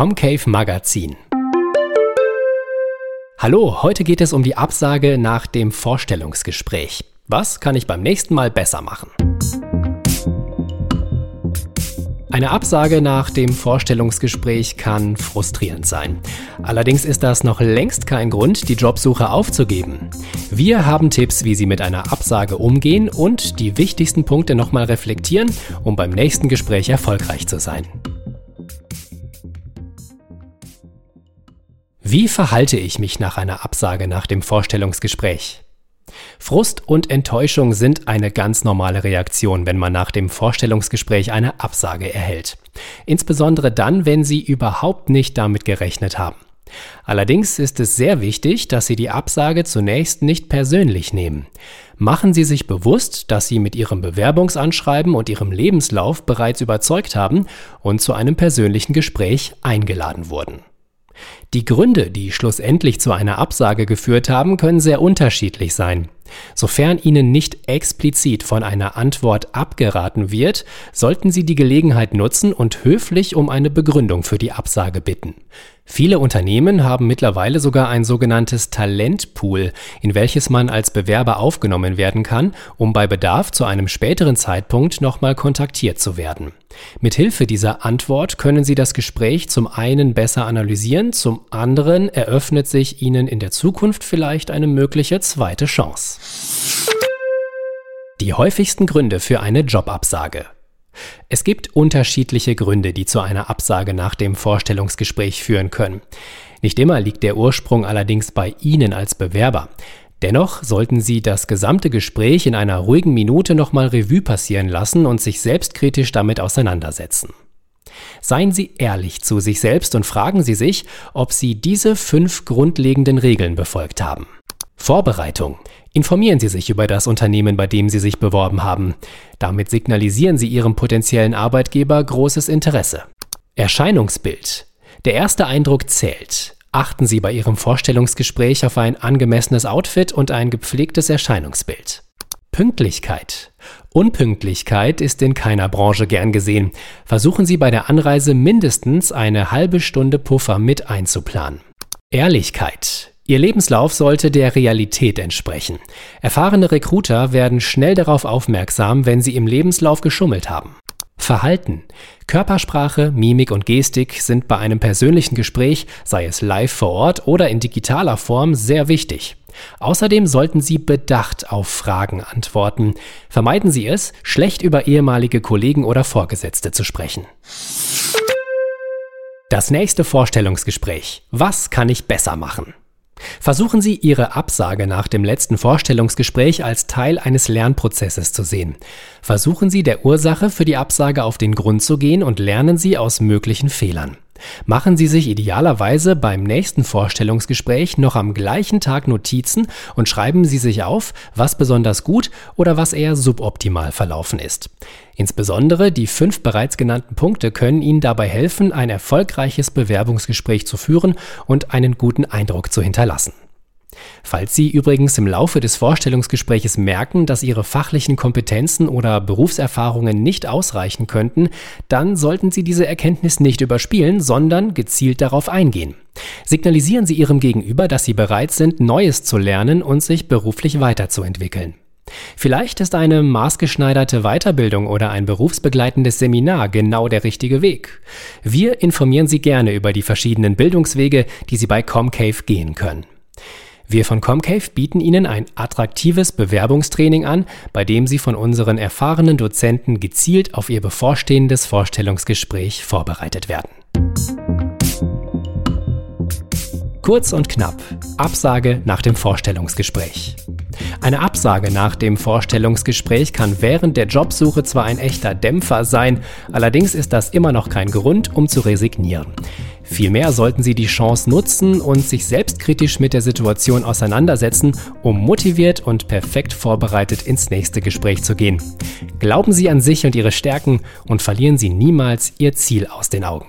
Comcave Magazin. Hallo, heute geht es um die Absage nach dem Vorstellungsgespräch. Was kann ich beim nächsten Mal besser machen? Eine Absage nach dem Vorstellungsgespräch kann frustrierend sein. Allerdings ist das noch längst kein Grund, die Jobsuche aufzugeben. Wir haben Tipps, wie Sie mit einer Absage umgehen und die wichtigsten Punkte nochmal reflektieren, um beim nächsten Gespräch erfolgreich zu sein. Wie verhalte ich mich nach einer Absage nach dem Vorstellungsgespräch? Frust und Enttäuschung sind eine ganz normale Reaktion, wenn man nach dem Vorstellungsgespräch eine Absage erhält. Insbesondere dann, wenn Sie überhaupt nicht damit gerechnet haben. Allerdings ist es sehr wichtig, dass Sie die Absage zunächst nicht persönlich nehmen. Machen Sie sich bewusst, dass Sie mit Ihrem Bewerbungsanschreiben und Ihrem Lebenslauf bereits überzeugt haben und zu einem persönlichen Gespräch eingeladen wurden. Die Gründe, die schlussendlich zu einer Absage geführt haben, können sehr unterschiedlich sein. Sofern Ihnen nicht explizit von einer Antwort abgeraten wird, sollten Sie die Gelegenheit nutzen und höflich um eine Begründung für die Absage bitten. Viele Unternehmen haben mittlerweile sogar ein sogenanntes Talentpool, in welches man als Bewerber aufgenommen werden kann, um bei Bedarf zu einem späteren Zeitpunkt nochmal kontaktiert zu werden. Mithilfe dieser Antwort können Sie das Gespräch zum einen besser analysieren, zum anderen eröffnet sich Ihnen in der Zukunft vielleicht eine mögliche zweite Chance. Die häufigsten Gründe für eine Jobabsage. Es gibt unterschiedliche Gründe, die zu einer Absage nach dem Vorstellungsgespräch führen können. Nicht immer liegt der Ursprung allerdings bei Ihnen als Bewerber. Dennoch sollten Sie das gesamte Gespräch in einer ruhigen Minute nochmal Revue passieren lassen und sich selbstkritisch damit auseinandersetzen. Seien Sie ehrlich zu sich selbst und fragen Sie sich, ob Sie diese fünf grundlegenden Regeln befolgt haben. Vorbereitung. Informieren Sie sich über das Unternehmen, bei dem Sie sich beworben haben. Damit signalisieren Sie Ihrem potenziellen Arbeitgeber großes Interesse. Erscheinungsbild. Der erste Eindruck zählt. Achten Sie bei Ihrem Vorstellungsgespräch auf ein angemessenes Outfit und ein gepflegtes Erscheinungsbild. Pünktlichkeit. Unpünktlichkeit ist in keiner Branche gern gesehen. Versuchen Sie bei der Anreise mindestens eine halbe Stunde Puffer mit einzuplanen. Ehrlichkeit. Ihr Lebenslauf sollte der Realität entsprechen. Erfahrene Recruiter werden schnell darauf aufmerksam, wenn sie im Lebenslauf geschummelt haben. Verhalten. Körpersprache, Mimik und Gestik sind bei einem persönlichen Gespräch, sei es live vor Ort oder in digitaler Form, sehr wichtig. Außerdem sollten Sie bedacht auf Fragen antworten. Vermeiden Sie es, schlecht über ehemalige Kollegen oder Vorgesetzte zu sprechen. Das nächste Vorstellungsgespräch. Was kann ich besser machen? Versuchen Sie, Ihre Absage nach dem letzten Vorstellungsgespräch als Teil eines Lernprozesses zu sehen. Versuchen Sie, der Ursache für die Absage auf den Grund zu gehen und lernen Sie aus möglichen Fehlern. Machen Sie sich idealerweise beim nächsten Vorstellungsgespräch noch am gleichen Tag Notizen und schreiben Sie sich auf, was besonders gut oder was eher suboptimal verlaufen ist. Insbesondere die fünf bereits genannten Punkte können Ihnen dabei helfen, ein erfolgreiches Bewerbungsgespräch zu führen und einen guten Eindruck zu hinterlassen. Falls Sie übrigens im Laufe des Vorstellungsgespräches merken, dass Ihre fachlichen Kompetenzen oder Berufserfahrungen nicht ausreichen könnten, dann sollten Sie diese Erkenntnis nicht überspielen, sondern gezielt darauf eingehen. Signalisieren Sie Ihrem Gegenüber, dass Sie bereit sind, Neues zu lernen und sich beruflich weiterzuentwickeln. Vielleicht ist eine maßgeschneiderte Weiterbildung oder ein berufsbegleitendes Seminar genau der richtige Weg. Wir informieren Sie gerne über die verschiedenen Bildungswege, die Sie bei Comcave gehen können. Wir von Comcave bieten Ihnen ein attraktives Bewerbungstraining an, bei dem Sie von unseren erfahrenen Dozenten gezielt auf Ihr bevorstehendes Vorstellungsgespräch vorbereitet werden. Kurz und knapp. Absage nach dem Vorstellungsgespräch. Eine Absage nach dem Vorstellungsgespräch kann während der Jobsuche zwar ein echter Dämpfer sein, allerdings ist das immer noch kein Grund, um zu resignieren. Vielmehr sollten Sie die Chance nutzen und sich selbstkritisch mit der Situation auseinandersetzen, um motiviert und perfekt vorbereitet ins nächste Gespräch zu gehen. Glauben Sie an sich und Ihre Stärken und verlieren Sie niemals Ihr Ziel aus den Augen.